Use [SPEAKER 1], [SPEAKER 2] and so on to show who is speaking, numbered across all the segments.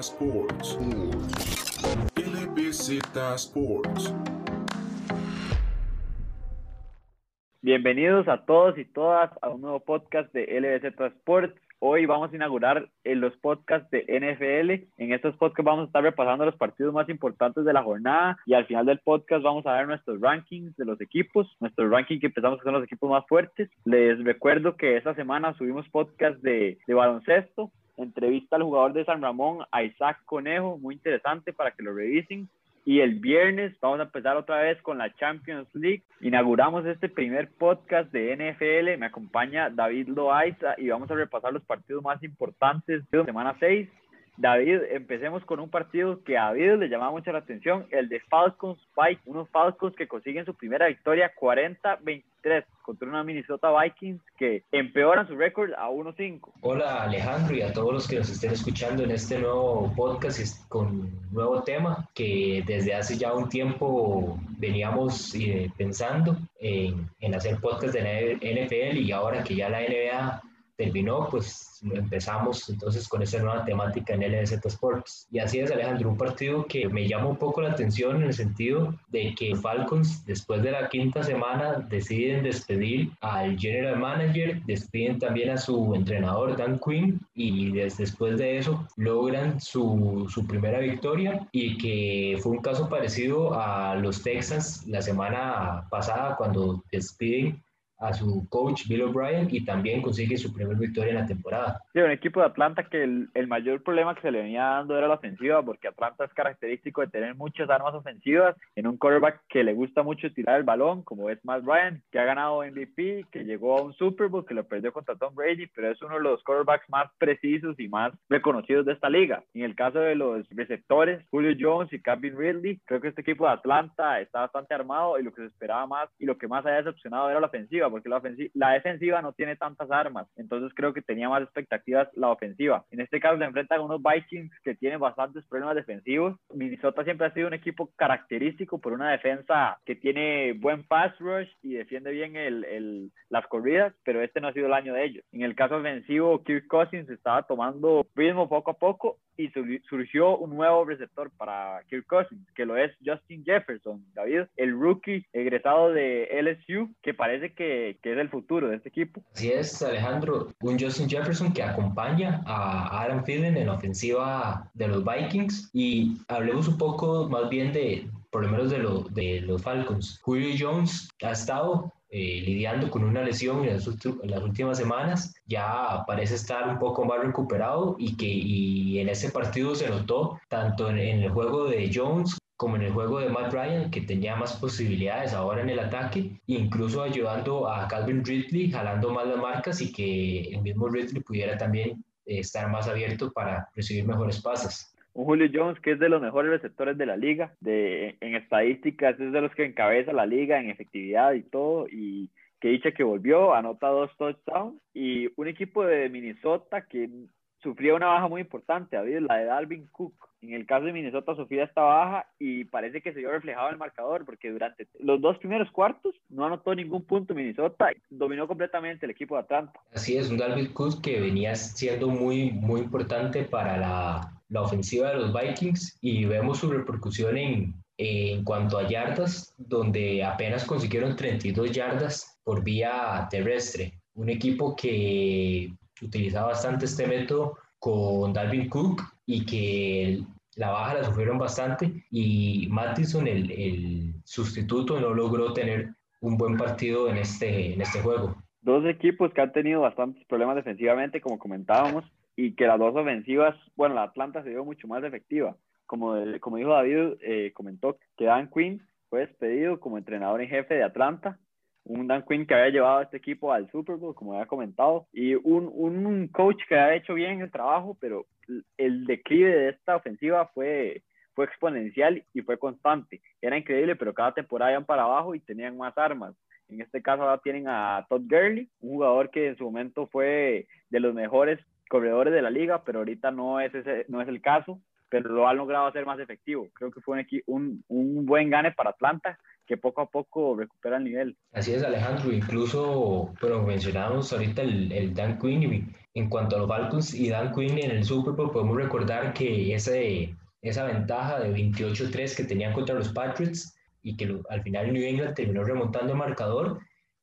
[SPEAKER 1] Sports. Sports.
[SPEAKER 2] Bienvenidos a todos y todas a un nuevo podcast de LBZ Sports. Hoy vamos a inaugurar en los podcasts de NFL. En estos podcasts vamos a estar repasando los partidos más importantes de la jornada y al final del podcast vamos a ver nuestros rankings de los equipos, nuestros rankings que empezamos con los equipos más fuertes. Les recuerdo que esta semana subimos podcast de, de baloncesto, entrevista al jugador de San Ramón, a Isaac Conejo, muy interesante para que lo revisen. Y el viernes vamos a empezar otra vez con la Champions League. Inauguramos este primer podcast de NFL. Me acompaña David Loaiza y vamos a repasar los partidos más importantes de semana 6. David, empecemos con un partido que a David le llamaba mucho la atención, el de Falcons Vikings, unos Falcons que consiguen su primera victoria 40-23 contra una Minnesota Vikings que empeoran su récord a 1-5.
[SPEAKER 3] Hola Alejandro y a todos los que nos estén escuchando en este nuevo podcast con un nuevo tema que desde hace ya un tiempo veníamos eh, pensando en, en hacer podcast de NFL y ahora que ya la NBA terminó, pues empezamos entonces con esa nueva temática en LZ Sports. Y así es, Alejandro, un partido que me llama un poco la atención en el sentido de que Falcons, después de la quinta semana, deciden despedir al general manager, despiden también a su entrenador Dan Quinn y después de eso logran su, su primera victoria y que fue un caso parecido a los Texans la semana pasada cuando despiden a su coach Bill O'Brien y también consigue su primera victoria en la temporada.
[SPEAKER 2] Sí, un equipo de Atlanta que el, el, mayor problema que se le venía dando era la ofensiva, porque Atlanta es característico de tener muchas armas ofensivas en un quarterback que le gusta mucho tirar el balón, como es Matt Ryan, que ha ganado MVP, que llegó a un Super Bowl, que lo perdió contra Tom Brady, pero es uno de los quarterbacks más precisos y más reconocidos de esta liga. En el caso de los receptores, Julio Jones y Calvin Ridley, creo que este equipo de Atlanta está bastante armado y lo que se esperaba más y lo que más haya decepcionado era la ofensiva porque la, ofensiva, la defensiva no tiene tantas armas, entonces creo que tenía más expectativas la ofensiva. En este caso se enfrentan unos Vikings que tienen bastantes problemas defensivos. Minnesota siempre ha sido un equipo característico por una defensa que tiene buen pass rush y defiende bien el, el, las corridas, pero este no ha sido el año de ellos. En el caso ofensivo, Kirk Cousins estaba tomando ritmo poco a poco y surgió un nuevo receptor para Kirk Cousins, que lo es Justin Jefferson, David, el rookie egresado de LSU, que parece que, que, es el futuro de este equipo.
[SPEAKER 3] Así es, Alejandro, un Justin Jefferson que acompaña a Aaron Thielen en la ofensiva de los Vikings y hablemos un poco más bien de, por lo menos de, lo, de los Falcons. Julio Jones ha estado eh, lidiando con una lesión en las, últimas semanas, ya parece estar un poco más recuperado y que en ese partido se notó tanto en, en, el juego de Jones como en el juego de Matt Ryan, que tenía más posibilidades ahora en el ataque, incluso ayudando a Calvin Ridley, jalando más las marcas y que el mismo Ridley pudiera también eh, estar más abierto para recibir mejores pases
[SPEAKER 2] un Julio Jones que es de los mejores receptores de la liga, de, en estadísticas es de los que encabeza la liga en efectividad y todo, y que dicha que volvió, anota dos touchdowns, y un equipo de Minnesota que sufría una baja muy importante, David, la de Dalvin Cook. En el caso de Minnesota sufría esta baja y parece que se vio reflejado en el marcador porque durante los dos primeros cuartos no anotó ningún punto Minnesota, dominó completamente el equipo de Atlanta.
[SPEAKER 3] Así es, un Dalvin Cook que venía siendo muy, muy importante para la, la ofensiva de los Vikings y vemos su repercusión en, en cuanto a yardas, donde apenas consiguieron 32 yardas por vía terrestre. Un equipo que utilizaba bastante este método con Dalvin Cook y que la baja la sufrieron bastante y Mattison, el, el, sustituto, no logró tener un buen partido en este, en este juego.
[SPEAKER 2] Dos equipos que han tenido bastantes problemas defensivamente, como comentábamos, y que las dos ofensivas, bueno, la Atlanta se vio mucho más efectiva. Como, como dijo David, eh, comentó que Dan Quinn fue despedido como entrenador en jefe de Atlanta, un Dan Quinn que había llevado a este equipo al Super Bowl, como había comentado, y un, un coach que había hecho bien el trabajo, pero el declive de esta ofensiva fue, fue exponencial y fue constante. Era increíble, pero cada temporada iban para abajo y tenían más armas. En este caso ahora tienen a Todd Gurley, un jugador que en su momento fue de los mejores corredores de la liga, pero ahorita no es, ese, no es el caso, pero lo han logrado hacer más efectivo. Creo que fue un, un, un buen gane para Atlanta, que poco a poco recupera el nivel.
[SPEAKER 3] Así es, Alejandro. Incluso, pero mencionábamos ahorita el, el Dan Quinn. En cuanto a los Falcons y Dan Quinn en el Super Bowl, podemos recordar que ese, esa ventaja de 28-3 que tenían contra los Patriots y que al final New England terminó remontando el marcador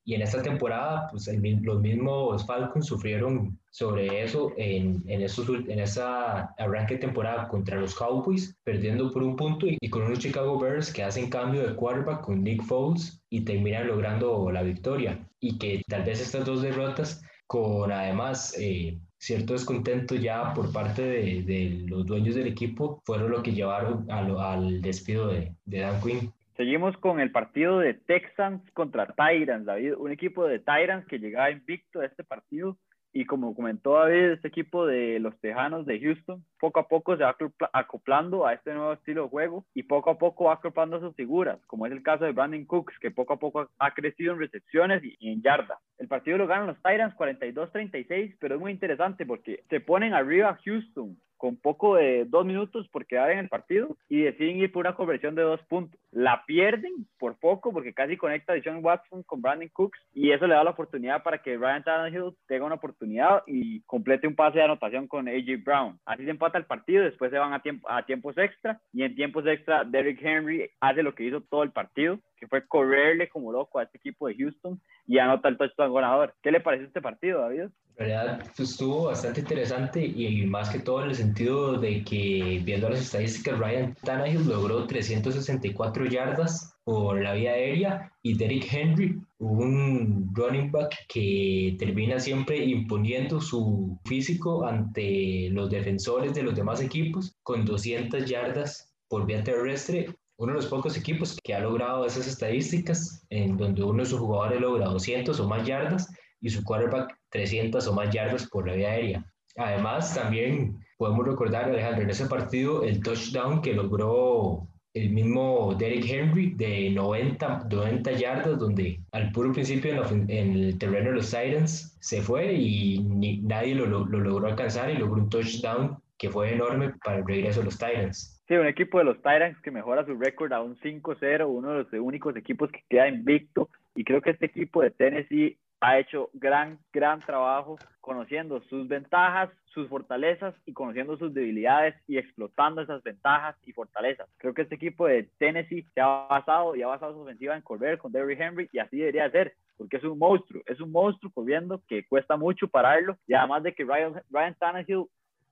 [SPEAKER 3] y en esta temporada, pues los mismos Falcons sufrieron sobre eso en, en, esos, en esa arranque de temporada contra los Cowboys, perdiendo por un punto y, con unos Chicago Bears que hacen cambio de quarterback con Nick Foles y terminan logrando la victoria. Y que tal vez estas dos derrotas, con además eh, cierto descontento ya por parte de, de, los dueños del equipo, fueron lo que llevaron al despido de, de Dan Quinn.
[SPEAKER 2] Seguimos con el partido de Texans contra Tyrants, David. Un equipo de Tyrants que llegaba invicto a este partido. Y como comentó David, este equipo de los Tejanos de Houston poco a poco se va acoplando a este nuevo estilo de juego y poco a poco va acoplando sus figuras, como es el caso de Brandon Cooks, que poco a poco ha crecido en recepciones y en yarda. El partido lo ganan los Tyrants 42-36, pero es muy interesante porque se ponen arriba Houston con poco de dos minutos por quedar en el partido y deciden ir por una conversión de dos puntos. La pierden por poco porque casi conecta a John Watson con Brandon Cooks y eso le da la oportunidad para que Ryan Tannehill tenga una oportunidad y complete un pase de anotación con AJ Brown. Así se empata el partido, después se van a, tiempo, a tiempos extra y en tiempos extra Derrick Henry hace lo que hizo todo el partido, que fue correrle como loco a este equipo de Houston y anota el touchdown ganador. ¿Qué le pareció este partido, David?
[SPEAKER 3] En realidad pues, estuvo bastante interesante y, más que todo en el sentido de que viendo las estadísticas Ryan Tannehill logró 364 yardas por la vía aérea y Derrick Henry, un running back que termina siempre imponiendo su físico ante los defensores de los demás equipos con 200 yardas por vía terrestre uno de los pocos equipos que ha logrado esas estadísticas, en donde uno de sus jugadores logra 200 o más yardas y su quarterback 300 o más yardas por la vía aérea. Además, también podemos recordar, Alejandro, en ese partido el touchdown que logró el mismo Derrick Henry de 90, 90 yardas, donde al puro principio en, el terreno de los Titans se fue y nadie lo, logró alcanzar y logró un touchdown que fue enorme para el regreso de los Titans.
[SPEAKER 2] Sí, un equipo de los Titans que mejora su récord a un 5-0, uno de los únicos equipos que queda invicto. Y creo que este equipo de Tennessee ha hecho gran, gran trabajo conociendo sus ventajas, sus fortalezas y conociendo sus debilidades y explotando esas ventajas y fortalezas. Creo que este equipo de Tennessee se ha basado y ha basado su ofensiva en correr con Derrick Henry y así debería ser, porque es un monstruo, es un monstruo corriendo que cuesta mucho pararlo y además de que Ryan, Ryan Tannehill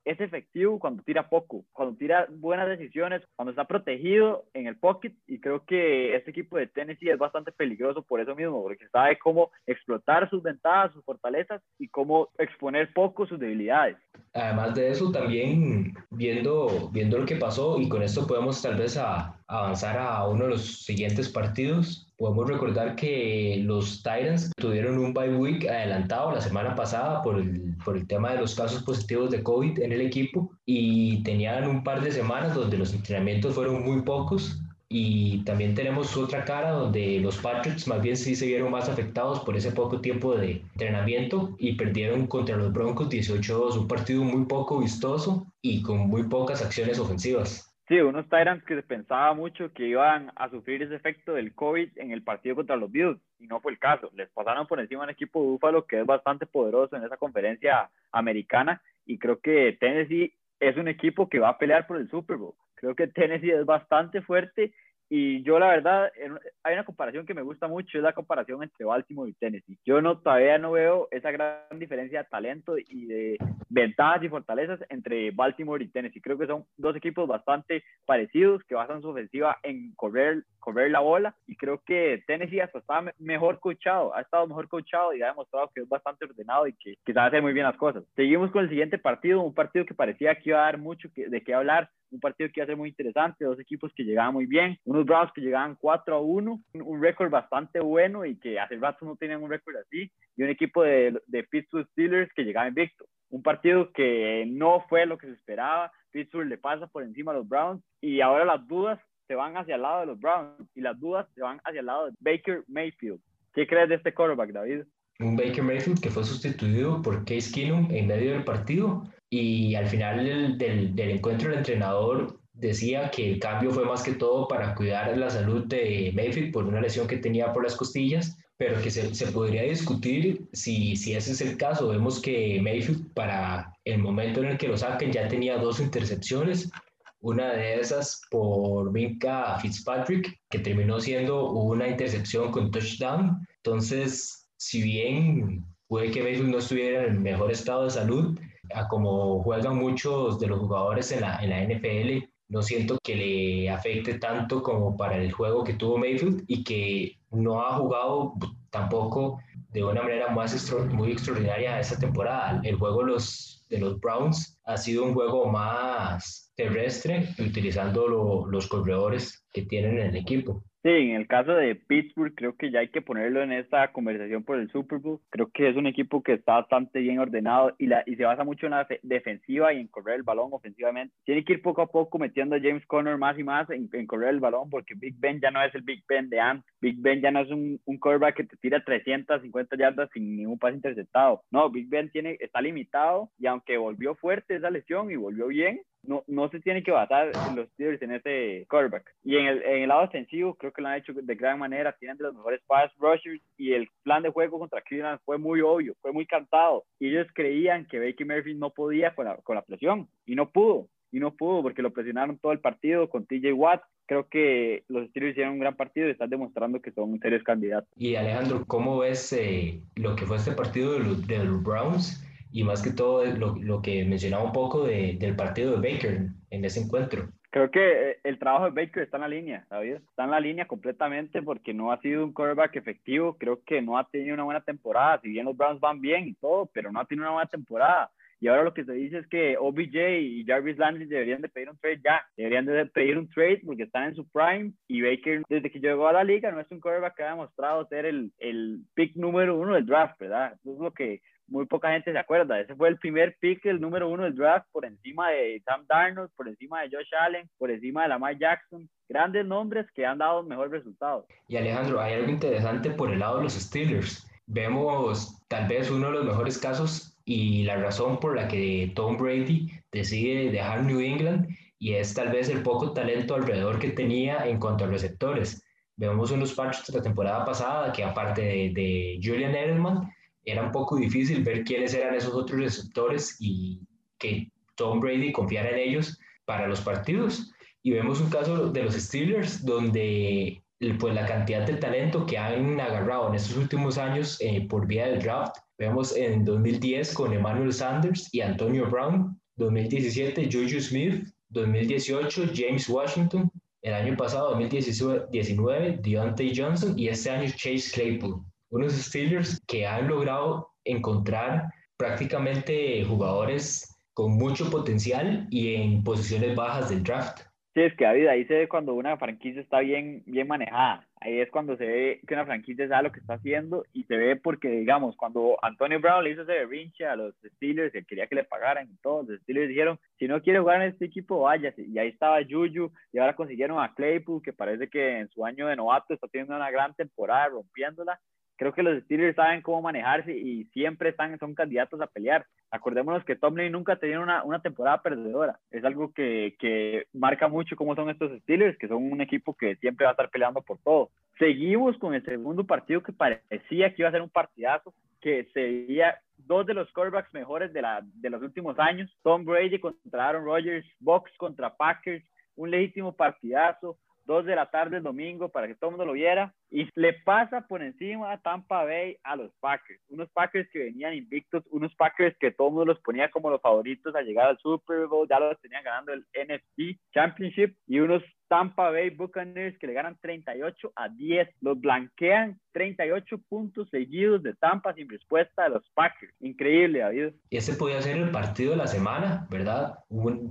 [SPEAKER 2] es efectivo cuando tira poco, cuando tira buenas decisiones, cuando está protegido en el pocket y creo que este equipo de Tennessee es bastante peligroso por eso mismo, porque sabe cómo explotar sus ventajas, sus fortalezas y cómo exponer poco sus debilidades.
[SPEAKER 3] Además de eso, también viendo, viendo lo que pasó y con esto podemos tal vez avanzar a uno de los siguientes partidos, podemos recordar que los Titans tuvieron un bye week adelantado la semana pasada por el, por el tema de los casos positivos de COVID en el equipo y tenían un par de semanas donde los entrenamientos fueron muy pocos y también tenemos otra cara donde los Patriots más bien sí se vieron más afectados por ese poco tiempo de entrenamiento y perdieron contra los Broncos 18-2, un partido muy poco vistoso y con muy pocas acciones ofensivas.
[SPEAKER 2] Sí, unos Tyrants que se pensaba mucho que iban a sufrir ese efecto del COVID en el partido contra los Bills y no fue el caso. Les pasaron por encima un equipo de Búfalo que es bastante poderoso en esa conferencia americana y creo que Tennessee es un equipo que va a pelear por el Super Bowl. Creo que Tennessee es bastante fuerte y yo la verdad, hay una comparación que me gusta mucho, es la comparación entre Baltimore y Tennessee. Yo no todavía no veo esa gran diferencia de talento y de ventajas y fortalezas entre Baltimore y Tennessee. Creo que son dos equipos bastante parecidos, que basan su ofensiva en correr, correr la bola y creo que Tennessee hasta está mejor coachado, ha estado mejor coachado y ha demostrado que es bastante ordenado y que, que sabe hacer muy bien las cosas. Seguimos con el siguiente partido, un partido que parecía que iba a dar mucho de qué hablar, un partido que iba a ser muy interesante, dos equipos que llegaban muy bien, unos Browns que llegaban 4 a 1, un récord bastante bueno y que hace rato no tenían un récord así, y un equipo de, de Pittsburgh Steelers que llegaba invicto. Un partido que no fue lo que se esperaba, Pittsburgh le pasa por encima a los Browns y ahora las dudas se van hacia el lado de los Browns y las dudas se van hacia el lado de Baker Mayfield. ¿Qué crees de este quarterback, David?
[SPEAKER 3] Un Baker Mayfield que fue sustituido por Case Keenum en medio del partido y al final del, del, encuentro el entrenador decía que el cambio fue más que todo para cuidar la salud de Mayfield por una lesión que tenía por las costillas, pero que se, se podría discutir si, si ese es el caso. Vemos que Mayfield para el momento en el que lo saquen ya tenía dos intercepciones, una de esas por Minka Fitzpatrick, que terminó siendo una intercepción con touchdown. Entonces, si bien puede que Mayfield no estuviera en el mejor estado de salud, a como juegan muchos de los jugadores en la, en la NFL, no siento que le afecte tanto como para el juego que tuvo Mayfield y que no ha jugado tampoco de una manera más muy extraordinaria esta temporada. El juego de los Browns ha sido un juego más terrestre, utilizando los corredores que tienen en el equipo.
[SPEAKER 2] Sí, en el caso de Pittsburgh creo que ya hay que ponerlo en esta conversación por el Super Bowl. Creo que es un equipo que está bastante bien ordenado y, la, y se basa mucho en la defensiva y en correr el balón ofensivamente. Tiene que ir poco a poco metiendo a James Conner más y más en, correr el balón porque Big Ben ya no es el Big Ben de antes. Big Ben ya no es un, un quarterback que te tira 350 yardas sin ningún pase interceptado. No, Big Ben tiene, está limitado y aunque volvió fuerte esa lesión y volvió bien, no, no se tiene que basar los Steelers en ese quarterback. Y en el, en el lado defensivo, creo que lo han hecho de gran manera. Tienen de los mejores pass rushers y el plan de juego contra Cleveland fue muy obvio, fue muy cantado. Y ellos creían que Baker Murphy no podía con la, con la presión y no pudo. Y no pudo porque lo presionaron todo el partido con TJ Watt. Creo que los Steelers hicieron un gran partido y están demostrando que son serios candidatos.
[SPEAKER 3] Y Alejandro, ¿cómo ves eh, lo que fue este partido de los, de los Browns? Y más que todo lo, lo que mencionaba un poco de, del partido de Baker en ese encuentro.
[SPEAKER 2] Creo que eh, el trabajo de Baker está en la línea, ¿sabes? Está en la línea completamente porque no ha sido un quarterback efectivo. Creo que no ha tenido una buena temporada. Si bien los Browns van bien y todo, pero no ha tenido una buena temporada. Y ahora lo que se dice es que OBJ y Jarvis Landry deberían de pedir un trade ya. Deberían de pedir un trade porque están en su prime. Y Baker, desde que llegó a la liga, no es un quarterback que ha demostrado ser el, el pick número uno del draft, ¿verdad? Eso es lo que muy poca gente se acuerda. Ese fue el primer pick, el número uno del draft, por encima de Sam Darnold, por encima de Josh Allen, por encima de Lamar Jackson. Grandes nombres que han dado mejores resultados.
[SPEAKER 3] Y Alejandro, hay algo interesante por el lado de los Steelers. Vemos tal vez uno de los mejores casos y la razón por la que Tom Brady decide dejar New England y es tal vez el poco talento alrededor que tenía en cuanto a receptores. Vemos unos Patriots la temporada pasada que aparte de, de Julian Edelman, era un poco difícil ver quiénes eran esos otros receptores y que Tom Brady confiara en ellos para los partidos. Y vemos un caso de los Steelers donde pues la cantidad de talento que han agarrado en estos últimos años eh, por vía del draft. Vemos en 2010 con Emmanuel Sanders y Antonio Brown, 2017 Juju Smith, 2018 James Washington, el año pasado 2019 Deontay Johnson y este año Chase Claypool unos Steelers que han logrado encontrar prácticamente jugadores con mucho potencial y en posiciones bajas del draft.
[SPEAKER 2] Sí, es que David, ahí se ve cuando una franquicia está bien, bien manejada. Ahí es cuando se ve que una franquicia sabe lo que está haciendo y se ve porque, digamos, cuando Antonio Brown le hizo ese berrinche a los Steelers, que quería que le pagaran y todos los Steelers dijeron, si no quiere jugar en este equipo, váyase. Y ahí estaba Juju y ahora consiguieron a Claypool, que parece que en su año de novato está teniendo una gran temporada rompiéndola creo que los Steelers saben cómo manejarse y siempre están, son candidatos a pelear. Acordémonos que Tomlin nunca tenido una, una temporada perdedora. Es algo que, que, marca mucho cómo son estos Steelers, que son un equipo que siempre va a estar peleando por todo. Seguimos con el segundo partido que parecía que iba a ser un partidazo, que sería dos de los quarterbacks mejores de, la, de los últimos años. Tom Brady contra Aaron Rodgers, Box contra Packers, un legítimo partidazo. Dos de la tarde el domingo para que todo el mundo lo viera. Y le pasa por encima a Tampa Bay a los Packers, unos Packers que venían invictos, unos Packers que todo el mundo los ponía como los favoritos a llegar al Super Bowl, ya los tenían ganando el NFC Championship. Y unos Tampa Bay Buccaneers que le ganan 38 a 10, los blanquean 38 puntos seguidos de Tampa sin respuesta de los Packers. Increíble, David.
[SPEAKER 3] Ese podía ser el partido de la semana, ¿verdad?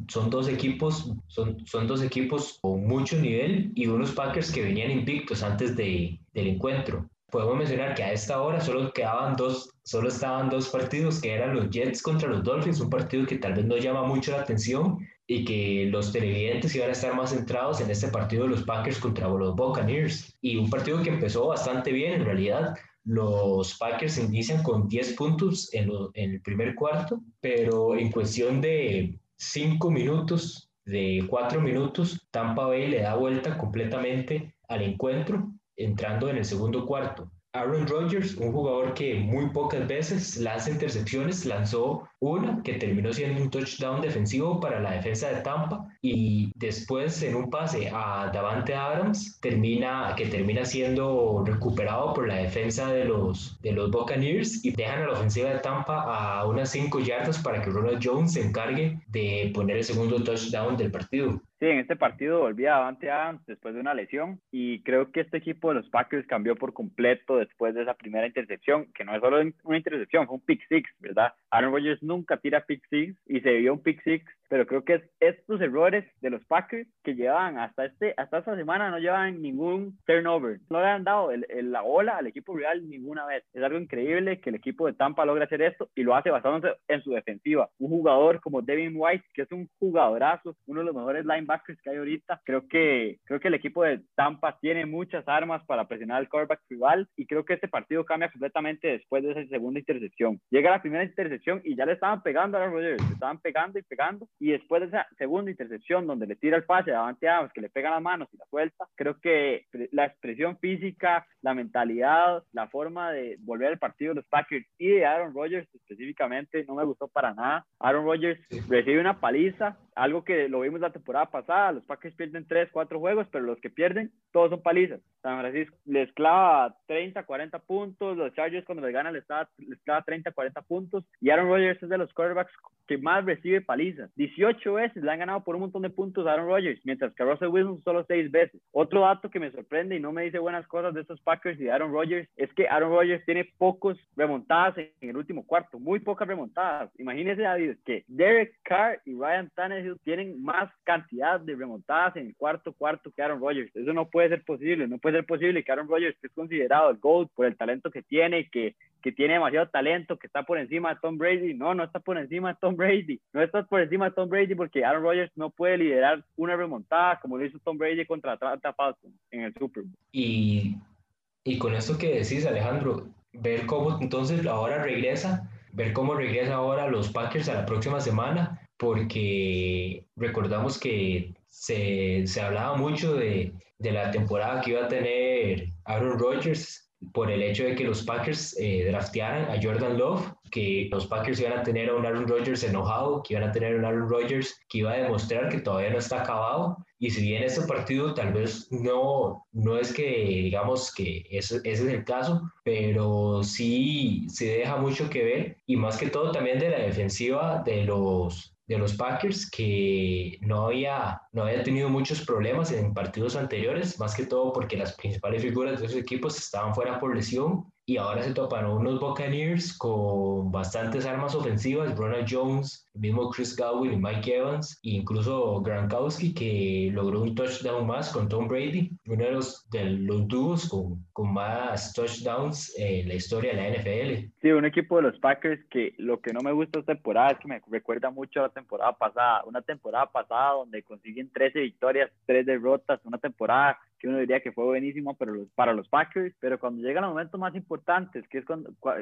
[SPEAKER 3] son dos equipos, son, son dos equipos con mucho nivel y unos Packers que venían invictos antes de, del encuentro. Podemos mencionar que a esta hora solo quedaban dos, solo estaban dos partidos que eran los Jets contra los Dolphins, un partido que tal vez no llama mucho la atención y que los televidentes iban a estar más centrados en este partido de los Packers contra los Buccaneers. Y un partido que empezó bastante bien en realidad. Los Packers inician con 10 puntos en, en el primer cuarto, pero en cuestión de 5 minutos de cuatro minutos, Tampa Bay le da vuelta completamente al encuentro, entrando en el segundo cuarto. Aaron Rodgers, un jugador que muy pocas veces lanza intercepciones, lanzó una que terminó siendo un touchdown defensivo para la defensa de Tampa y después en un pase a Davante Adams termina que termina siendo recuperado por la defensa de los de los Buccaneers y dejan a la ofensiva de Tampa a unas 5 yardas para que Ronald Jones se encargue de poner el segundo touchdown del partido.
[SPEAKER 2] Sí, en este partido volvía Davante Adams después de una lesión y creo que este equipo de los Packers cambió por completo después de esa primera intercepción, que no es solo una intercepción, fue un pick six, ¿verdad? Aaron Rodgers nunca tira pick six y se vio un pick six pero creo que es estos errores de los Packers que llevaban hasta, este, hasta esta semana no llevaban ningún turnover, no le han dado el, la ola al equipo real ninguna vez. Es algo increíble que el equipo de Tampa logre hacer esto y lo hace basándose en su defensiva. Un jugador como Devin White, que es un jugadorazo, uno de los mejores linebackers que hay ahorita, creo que, creo que el equipo de Tampa tiene muchas armas para presionar al quarterback rival y creo que este partido cambia completamente después de esa segunda intercepción. Llega la primera intercepción y ya le estaban pegando a los Rodgers, le estaban pegando y pegando y después de esa segunda intercepción donde le tira el pase a Davante Adams, que le pega las manos y la suelta, creo que la expresión física, la mentalidad, la forma de volver al partido de los Packers y de Aaron Rodgers específicamente no me gustó para nada. Aaron Rodgers recibe una paliza, algo que lo vimos la temporada pasada, los Packers pierden 3, 4 juegos, pero los que pierden, todos son palizas. San Francisco les clava 30, 40 puntos, los Chargers cuando les gana les clava, les clava 30, 40 puntos, y Aaron Rodgers es de los quarterbacks que más recibe palizas. 18 veces le han ganado por un montón de puntos Aaron Rodgers, mientras que Russell Wilson solo 6 veces. Otro dato que me sorprende y no me dice buenas cosas de estos Packers y de Aaron Rodgers es que Aaron Rodgers tiene pocos remontadas en el último cuarto, muy pocas remontadas. Imagínese, David, que Derek Carr y Ryan Tannehill tienen más cantidad de remontadas en el cuarto cuarto que Aaron Rodgers. Eso no puede ser posible, no puede ser posible que Aaron Rodgers es considerado el GOAT por el talento que tiene, que que tiene demasiado talento, que está por encima de Tom Brady. No, no está por encima de Tom Brady. No está por encima de Tom Brady porque Aaron Rodgers no puede liderar una remontada como lo hizo Tom Brady contra Atlanta Falcons en el Super Bowl.
[SPEAKER 3] Y, y con esto que decís, Alejandro, ver cómo entonces ahora regresa, ver cómo regresa ahora los Packers a la próxima semana, porque recordamos que se, se hablaba mucho de, de la temporada que iba a tener Aaron Rodgers por el hecho de que los Packers eh, draftearan a Jordan Love, que los Packers iban a tener a un Aaron Rodgers enojado, que iban a tener a un Aaron Rodgers que iba a demostrar que todavía no está acabado. Y si bien este partido tal vez no, no es que digamos que ese, ese es el caso, pero sí se deja mucho que ver y más que todo también de la defensiva de los, de los Packers que no había, no había tenido muchos problemas en partidos anteriores, más que todo porque las principales figuras de esos equipos estaban fuera por lesión y ahora se topan unos Buccaneers con bastantes armas ofensivas, Ronald Jones, el mismo Chris Godwin y Mike Evans, e incluso Gronkowski que logró un touchdown más con Tom Brady, uno de los, de los dúos con, con más touchdowns en la historia de la NFL.
[SPEAKER 2] Sí, un equipo de los Packers que lo que no me gusta esta temporada es que me recuerda mucho a la temporada pasada, una temporada pasada donde consiguen 13 victorias, 3 derrotas, una temporada que uno diría que fue buenísimo pero para los Packers, pero cuando llegan los momentos más importantes, que es,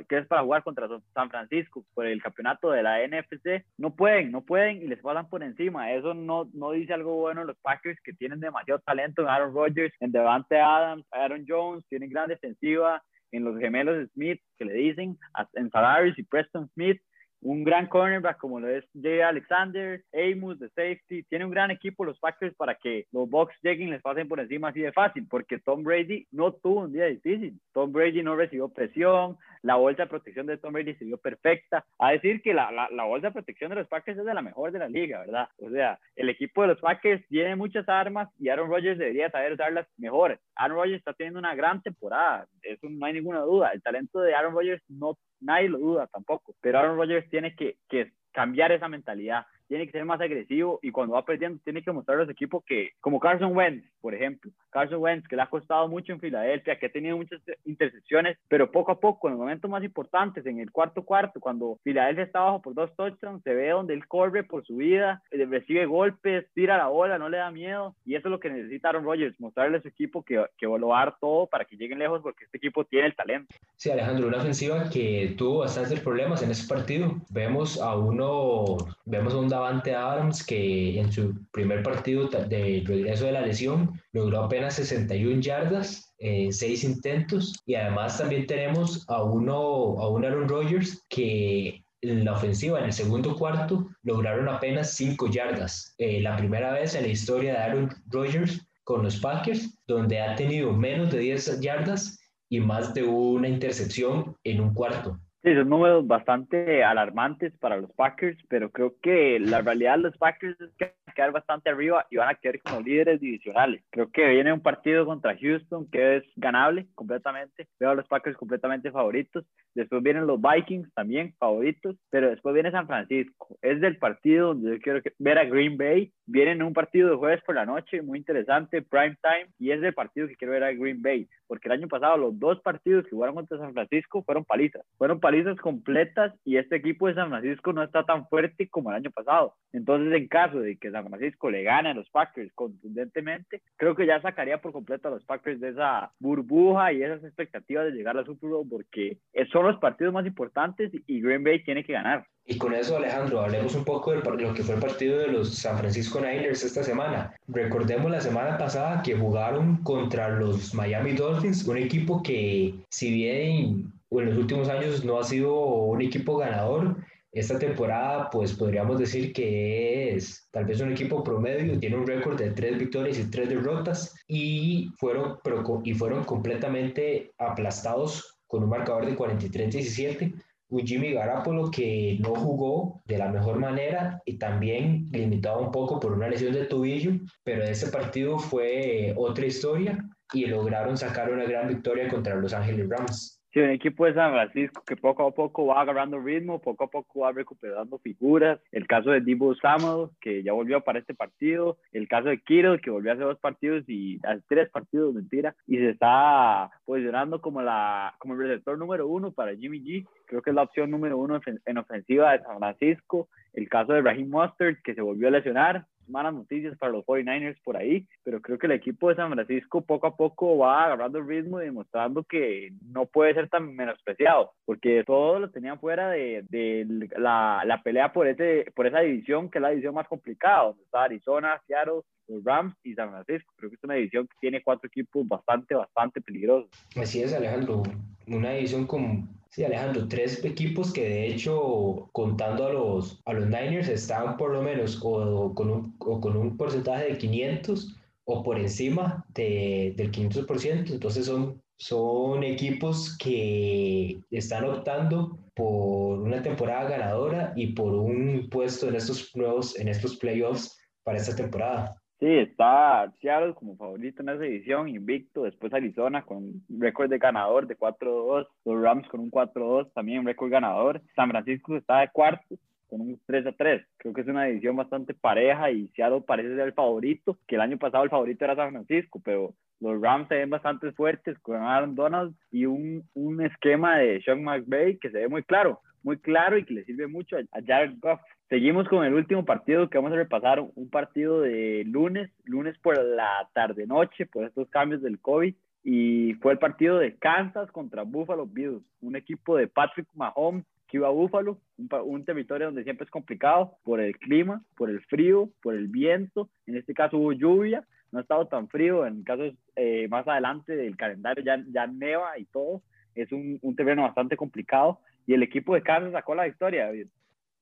[SPEAKER 2] que es para jugar contra San Francisco por el campeonato de la NFC, no pueden, no pueden y les pasan por encima. Eso no, no dice algo bueno los Packers que tienen demasiado talento en Aaron Rodgers, en Devante Adams, Aaron Jones, tienen gran defensiva, en los gemelos Smith, que le dicen, en Salaris y Preston Smith, un gran cornerback como lo es Jay Alexander, Amos de safety, tiene un gran equipo los Packers para que los Bucks lleguen y les pasen por encima así de fácil, porque Tom Brady no tuvo un día difícil. Tom Brady no recibió presión, la bolsa de protección de Tom Brady se vio perfecta. A decir que la, la, bolsa de protección de los Packers es de la mejor de la liga, ¿verdad? O sea, el equipo de los Packers tiene muchas armas y Aaron Rodgers debería saber usarlas mejores. Aaron Rodgers está teniendo una gran temporada, eso no hay ninguna duda. El talento de Aaron Rodgers no nadie lo duda tampoco, pero Aaron Rodgers tiene que, que cambiar esa mentalidad tiene que ser más agresivo y cuando va perdiendo tiene que mostrar a los equipos que, como Carson Wentz, por ejemplo, Carson Wentz, que le ha costado mucho en Filadelfia, que ha tenido muchas intercepciones, pero poco a poco, en los momentos más importantes, en el cuarto cuarto, cuando Filadelfia está abajo por dos touchdowns, se ve donde él corre por su vida, eh, recibe golpes, tira la bola, no le da miedo, y eso es lo que necesita Aaron Rodgers, mostrarle a su equipo que, que va a dar todo para que lleguen lejos, porque este equipo tiene el talento.
[SPEAKER 3] Sí, Alejandro, una ofensiva que tuvo bastantes problemas en ese partido. Vemos a uno, vemos a un Davante Adams, que en su primer partido de regreso de la lesión logró apenas 61 yardas en seis intentos. Y además también tenemos a uno, a un Aaron Rodgers que en la ofensiva en el segundo cuarto lograron apenas 5 yardas. Eh, la primera vez en la historia de Aaron Rodgers con los Packers, donde ha tenido menos de 10 yardas y más de una intercepción en un cuarto.
[SPEAKER 2] Sí, son números bastante alarmantes para los Packers, pero creo que la realidad de los Packers es que quedar bastante arriba y van a quedar como líderes divisionales. Creo que viene un partido contra Houston que es ganable completamente. Veo a los Packers completamente favoritos. Después vienen los Vikings también favoritos, pero después viene San Francisco. Es del partido donde yo quiero ver a Green Bay. Vienen un partido de jueves por la noche muy interesante, prime time, y es del partido que quiero ver a Green Bay, porque el año pasado los dos partidos que jugaron contra San Francisco fueron palizas. Fueron palizas completas y este equipo de San Francisco no está tan fuerte como el año pasado. Entonces, en caso de que San Francisco le gane a los Packers contundentemente, creo que ya sacaría por completo a los Packers de esa burbuja y esas expectativas de llegar al Super Bowl porque son los partidos más importantes y Green Bay tiene que ganar.
[SPEAKER 3] Y con eso, Alejandro, hablemos un poco de lo que fue el partido de los San Francisco Niners esta semana. Recordemos la semana pasada que jugaron contra los Miami Dolphins, un equipo que, si bien en los últimos años no ha sido un equipo ganador. Esta temporada, pues podríamos decir que es tal vez un equipo promedio, tiene un récord de tres victorias y tres derrotas y fueron, y fueron completamente aplastados con un marcador de 43-17. Un Jimmy Garapolo que no jugó de la mejor manera y también limitado un poco por una lesión de tobillo, pero ese partido fue otra historia y lograron sacar una gran victoria contra Los Ángeles Rams.
[SPEAKER 2] Sí, un equipo de San Francisco que poco a poco va agarrando ritmo, poco a poco va recuperando figuras. El caso de Divo Samuel, que ya volvió para este partido. El caso de Kittle, que volvió hace dos partidos y hace tres partidos, mentira. Y se está posicionando como, la, como el receptor número uno para Jimmy G. Creo que es la opción número uno en ofensiva de San Francisco. El caso de Raheem Mustard, que se volvió a lesionar malas noticias para los 49ers por ahí, pero creo que el equipo de San Francisco poco a poco va agarrando el ritmo y demostrando que no puede ser tan menospreciado, porque todos lo tenían fuera de, de la, la, pelea por, ese, por esa división, que es la división más complicada, donde está Arizona, Seattle, los Rams y San Francisco. Creo que es una división que tiene cuatro equipos bastante, bastante peligrosos.
[SPEAKER 3] Así es, Alejandro. Una división con Sí, Alejandro, tres equipos que de hecho, contando a los, a los Niners, están por lo menos o, con, un, o con un porcentaje de 500 o por encima de, del 500%. Entonces son, son equipos que están optando por una temporada ganadora y por un puesto en estos nuevos, en estos playoffs para esta temporada.
[SPEAKER 2] Sí, está Seattle como favorito en esa edición, invicto, después Arizona con récord de ganador de 4-2, los Rams con un 4-2, también récord ganador, San Francisco está de cuarto con un 3-3, creo que es una edición bastante pareja y Seattle parece ser el favorito, que el año pasado el favorito era San Francisco, pero los Rams se ven bastante fuertes con Aaron Donald y un, un esquema de Sean McVay que se ve muy claro, muy claro y que le sirve mucho a Jared Goff. Seguimos con el último partido que vamos a repasar, un partido de lunes, lunes por la tarde-noche, por estos cambios del COVID, y fue el partido de Kansas contra Buffalo Bills, un equipo de Patrick Mahomes que iba a Buffalo, un, territorio donde siempre es complicado por el clima, por el frío, por el viento, en este caso hubo lluvia, no ha estado tan frío, en casos eh, más adelante del calendario ya, ya neva y todo, es un, un terreno bastante complicado, y el equipo de Kansas sacó la victoria,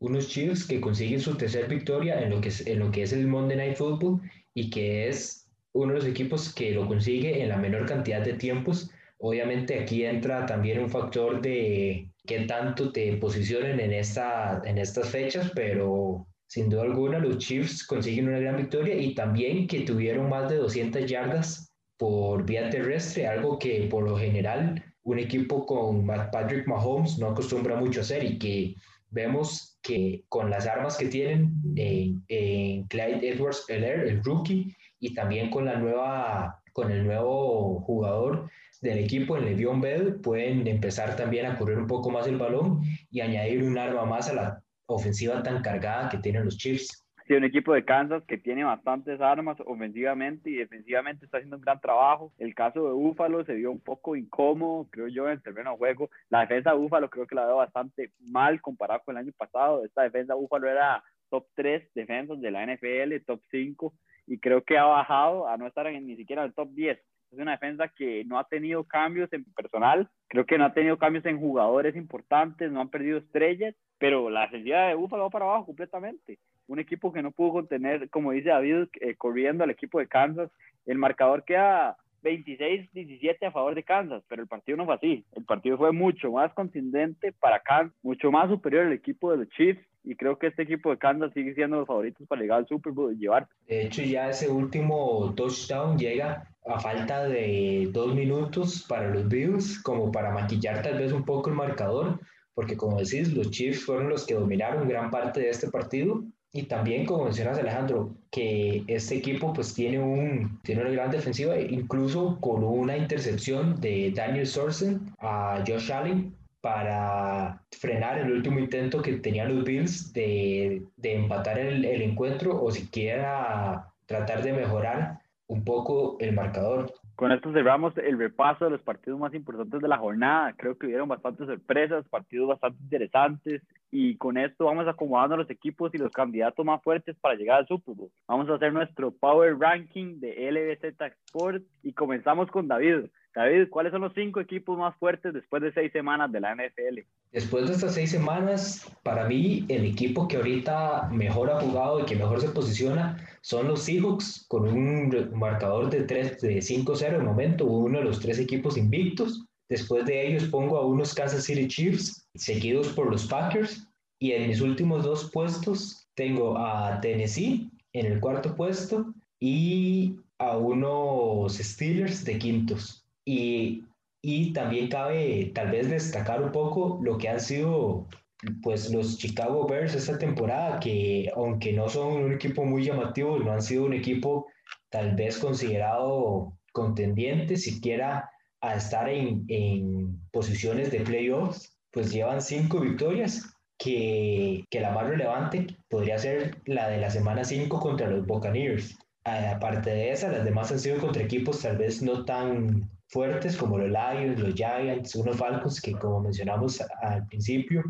[SPEAKER 3] unos Chiefs que consiguen su tercera victoria en lo, que es, en lo que es el Monday Night Football y que es uno de los equipos que lo consigue en la menor cantidad de tiempos. Obviamente aquí entra también un factor de qué tanto te posicionen en, esta, en estas fechas, pero sin duda alguna los Chiefs consiguen una gran victoria y también que tuvieron más de 200 yardas por vía terrestre, algo que por lo general un equipo con Patrick Mahomes no acostumbra mucho a hacer y que vemos que con las armas que tienen en Clyde Edwards el rookie, y también con, la nueva, con el nuevo jugador del equipo, en Le'Veon Bell, pueden empezar también a correr un poco más el balón y añadir un arma más a la ofensiva tan cargada que tienen los Chiefs
[SPEAKER 2] un equipo de Kansas que tiene bastantes armas ofensivamente y defensivamente está haciendo un gran trabajo. El caso de Búfalo se vio un poco incómodo, creo yo, en el terreno de juego. La defensa de Búfalo creo que la veo bastante mal comparado con el año pasado. Esta defensa de Búfalo era top 3 defensas de la NFL, top 5, y creo que ha bajado a no estar en, ni siquiera en el top 10. Es una defensa que no ha tenido cambios en personal, creo que no ha tenido cambios en jugadores importantes, no han perdido estrellas, pero la defensiva de Buffalo va para abajo completamente. Un equipo que no pudo contener, como dice David, eh, corriendo al equipo de Kansas. El marcador queda 26-17 a favor de Kansas, pero el partido no fue así. El partido fue mucho más contundente para Kansas, mucho más superior al equipo de los Chiefs y creo que este equipo de Kansas sigue siendo los favoritos para llegar al Super Bowl y llevar.
[SPEAKER 3] De hecho, ya ese último touchdown llega a falta de dos minutos para los Bills, como para maquillar tal vez un poco el marcador, porque como decís, los Chiefs fueron los que dominaron gran parte de este partido y también, como mencionas Alejandro, que este equipo pues tiene, un, tiene una gran defensiva, incluso con una intercepción de Daniel Sorsen a Josh Allen para frenar el último intento que tenían los Bills de, de empatar el, el encuentro o siquiera tratar de mejorar un poco el marcador.
[SPEAKER 2] Con esto cerramos el repaso de los partidos más importantes de la jornada. Creo que hubieron bastantes sorpresas, partidos bastante interesantes. Y con esto vamos acomodando los equipos y los candidatos más fuertes para llegar al Super Bowl. Vamos a hacer nuestro Power Ranking de LBZ Sport y comenzamos con David. David, ¿cuáles son los cinco equipos más fuertes después de seis semanas de la NFL?
[SPEAKER 3] Después de estas seis semanas, para mí, el equipo que ahorita mejor ha jugado y que mejor se posiciona son los Seahawks, con un marcador de, 3, de 5-0 el momento, uno de los tres equipos invictos. Después de ellos pongo a unos Kansas City Chiefs, seguidos por los Packers. Y en mis últimos dos puestos tengo a Tennessee en el cuarto puesto y a unos Steelers de quintos. Y, y también cabe tal vez destacar un poco lo que han sido pues los Chicago Bears esta temporada, que aunque no son un equipo muy llamativo, no han sido un equipo tal vez considerado contendiente siquiera a estar en, en posiciones de playoffs, pues llevan cinco victorias, que, que, la más relevante podría ser la de la semana 5 contra los Buccaneers. Aparte de esa, las demás han sido contra equipos tal vez no tan fuertes como los Lions, los Giants, unos Falcons que como mencionamos al principio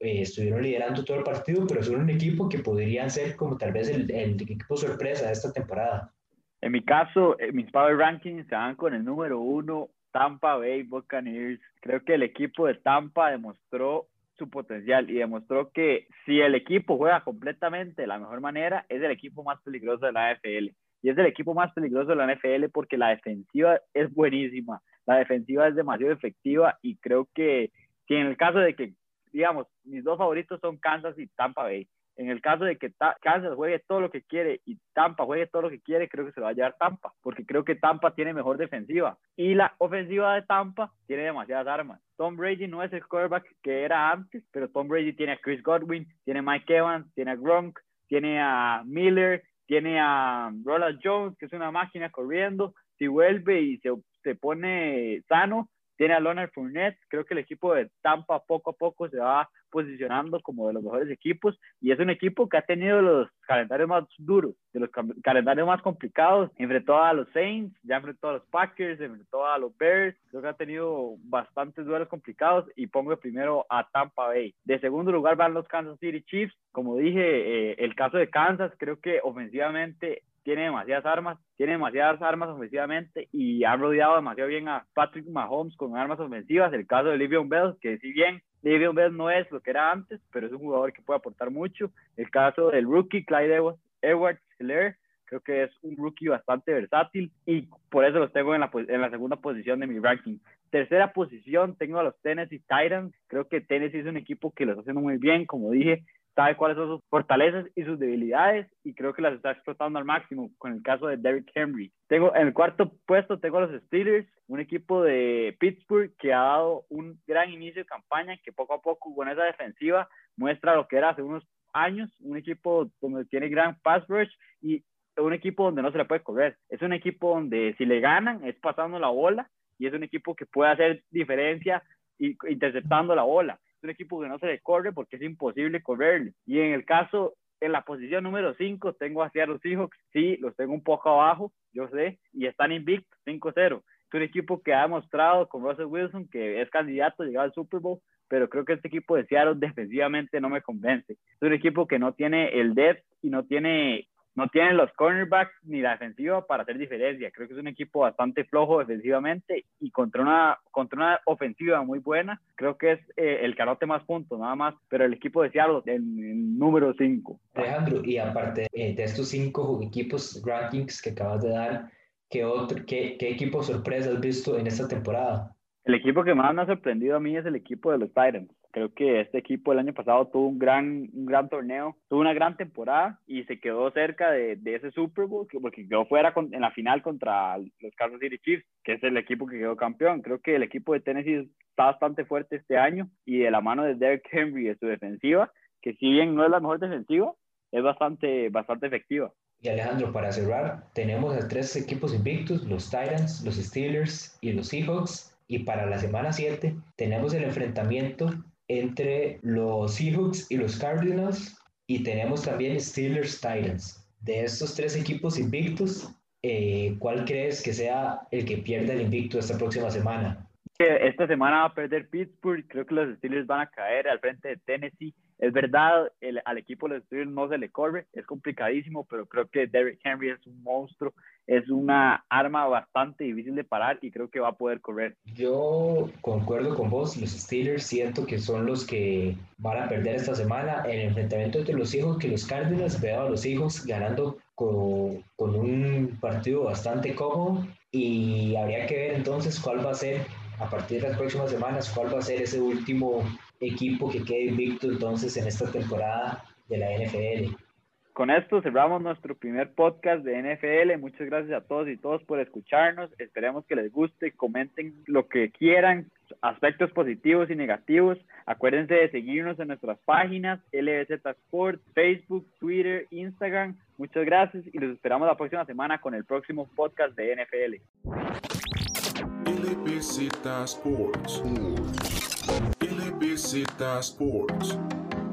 [SPEAKER 3] eh, estuvieron liderando todo el partido, pero son un equipo que podrían ser como tal vez el, el equipo sorpresa de esta temporada.
[SPEAKER 2] En mi caso, eh, mis Power Rankings se van con el número uno, Tampa Bay Buccaneers. Creo que el equipo de Tampa demostró su potencial y demostró que si el equipo juega completamente de la mejor manera, es el equipo más peligroso de la NFL y es el equipo más peligroso de la NFL porque la defensiva es buenísima, la defensiva es demasiado efectiva y creo que si en el caso de que, digamos, mis dos favoritos son Kansas y Tampa Bay, en el caso de que Kansas juegue todo lo que quiere y Tampa juegue todo lo que quiere, creo que se va a llevar Tampa, porque creo que Tampa tiene mejor defensiva y la ofensiva de Tampa tiene demasiadas armas. Tom Brady no es el quarterback que era antes, pero Tom Brady tiene a Chris Godwin, tiene a Mike Evans, tiene a Gronk, tiene a Miller, tiene a Roland Jones, que es una máquina corriendo, si vuelve y se, se pone sano, tiene a Leonard Fournette, creo que el equipo de Tampa poco a poco se va posicionando como de los mejores equipos y es un equipo que ha tenido los calendarios más duros, de los calendarios más complicados, enfrentó a los Saints, ya enfrentó a los Packers, enfrentó a los Bears, creo que ha tenido bastantes duelos complicados y pongo primero a Tampa Bay. De segundo lugar van los Kansas City Chiefs, como dije, eh, el caso de Kansas, creo que ofensivamente tiene demasiadas armas, tiene demasiadas armas ofensivamente y han rodeado demasiado bien a Patrick Mahomes con armas ofensivas. El caso de Livion Bell, que si bien Livion Bell no es lo que era antes, pero es un jugador que puede aportar mucho. El caso del rookie Clyde Edwards Hiller, creo que es un rookie bastante versátil y por eso los tengo en la, en la segunda posición de mi ranking. Tercera posición tengo a los Tennessee Titans. Creo que Tennessee es un equipo que lo está haciendo muy bien, como dije, sabe cuáles son sus fortalezas y sus debilidades y creo que las está explotando al máximo con el caso de Derrick Henry. Tengo en el cuarto puesto tengo a los Steelers, un equipo de Pittsburgh que ha dado un gran inicio de campaña que poco a poco con esa defensiva muestra lo que era hace unos años, un equipo donde tiene gran pass rush y un equipo donde no se le puede correr. Es un equipo donde si le ganan es pasando la bola y es un equipo que puede hacer diferencia interceptando la bola un equipo que no se le corre porque es imposible correrle. Y en el caso, en la posición número 5, tengo hacia los Seahawks, sí, los tengo un poco abajo, yo sé, y están invictos, 5-0. Es un equipo que ha demostrado con Russell Wilson que es candidato a llegar al Super Bowl, pero creo que este equipo de Seattle defensivamente no me convence. Es un equipo que no tiene el depth y no tiene no tienen los cornerbacks ni la defensiva para hacer diferencia. Creo que es un equipo bastante flojo defensivamente y contra una, contra una ofensiva muy buena, creo que es eh, el carote más puntos, nada más, pero el equipo de Seattle en, número 5.
[SPEAKER 3] Alejandro, y aparte eh, de estos cinco equipos rankings que acabas de dar, ¿qué, otro, qué, qué equipo sorpresa has visto en esta temporada?
[SPEAKER 2] El equipo que más me ha sorprendido a mí es el equipo de los Titans. Creo que este equipo el año pasado tuvo un gran, un gran torneo, tuvo una gran temporada y se quedó cerca de, de ese Super Bowl porque quedó fuera en la final contra los Kansas City Chiefs, que es el equipo que quedó campeón. Creo que el equipo de Tennessee está bastante fuerte este año y de la mano de Derek Henry de su defensiva, que si bien no es la mejor defensiva, es bastante, bastante efectiva.
[SPEAKER 3] Y Alejandro, para cerrar, tenemos a tres equipos invictos, los Titans, los Steelers y los Seahawks. Y para la semana 7 tenemos el enfrentamiento entre los Seahawks y los Cardinals y tenemos también Steelers Titans. De estos tres equipos invictos, eh, ¿cuál crees que sea el que pierda el invicto esta próxima semana?
[SPEAKER 2] Esta semana va a perder Pittsburgh, creo que los Steelers van a caer al frente de Tennessee. Es verdad, al equipo de los Steelers no se le corre, es complicadísimo, pero creo que Derrick Henry es un monstruo es una arma bastante difícil de parar y creo que va a poder correr.
[SPEAKER 3] Yo concuerdo con vos, los Steelers siento que son los que van a perder esta semana. El enfrentamiento entre los hijos que los Cardinals, veo a los hijos ganando con, con un partido bastante cómodo y habría que ver entonces cuál va a ser a partir de las próximas semanas, cuál va a ser ese último equipo que quede invicto entonces en esta temporada de la NFL
[SPEAKER 2] con esto cerramos nuestro primer podcast de NFL. Muchas gracias a todos y todos por escucharnos. Esperemos que les guste. Comenten lo que quieran, aspectos positivos y negativos. Acuérdense de seguirnos en nuestras páginas LBZ Sport, Facebook, Twitter, Instagram. Muchas gracias y los esperamos la próxima semana con el próximo podcast de NFL.
[SPEAKER 1] LBZ Sports. LBZ Sports.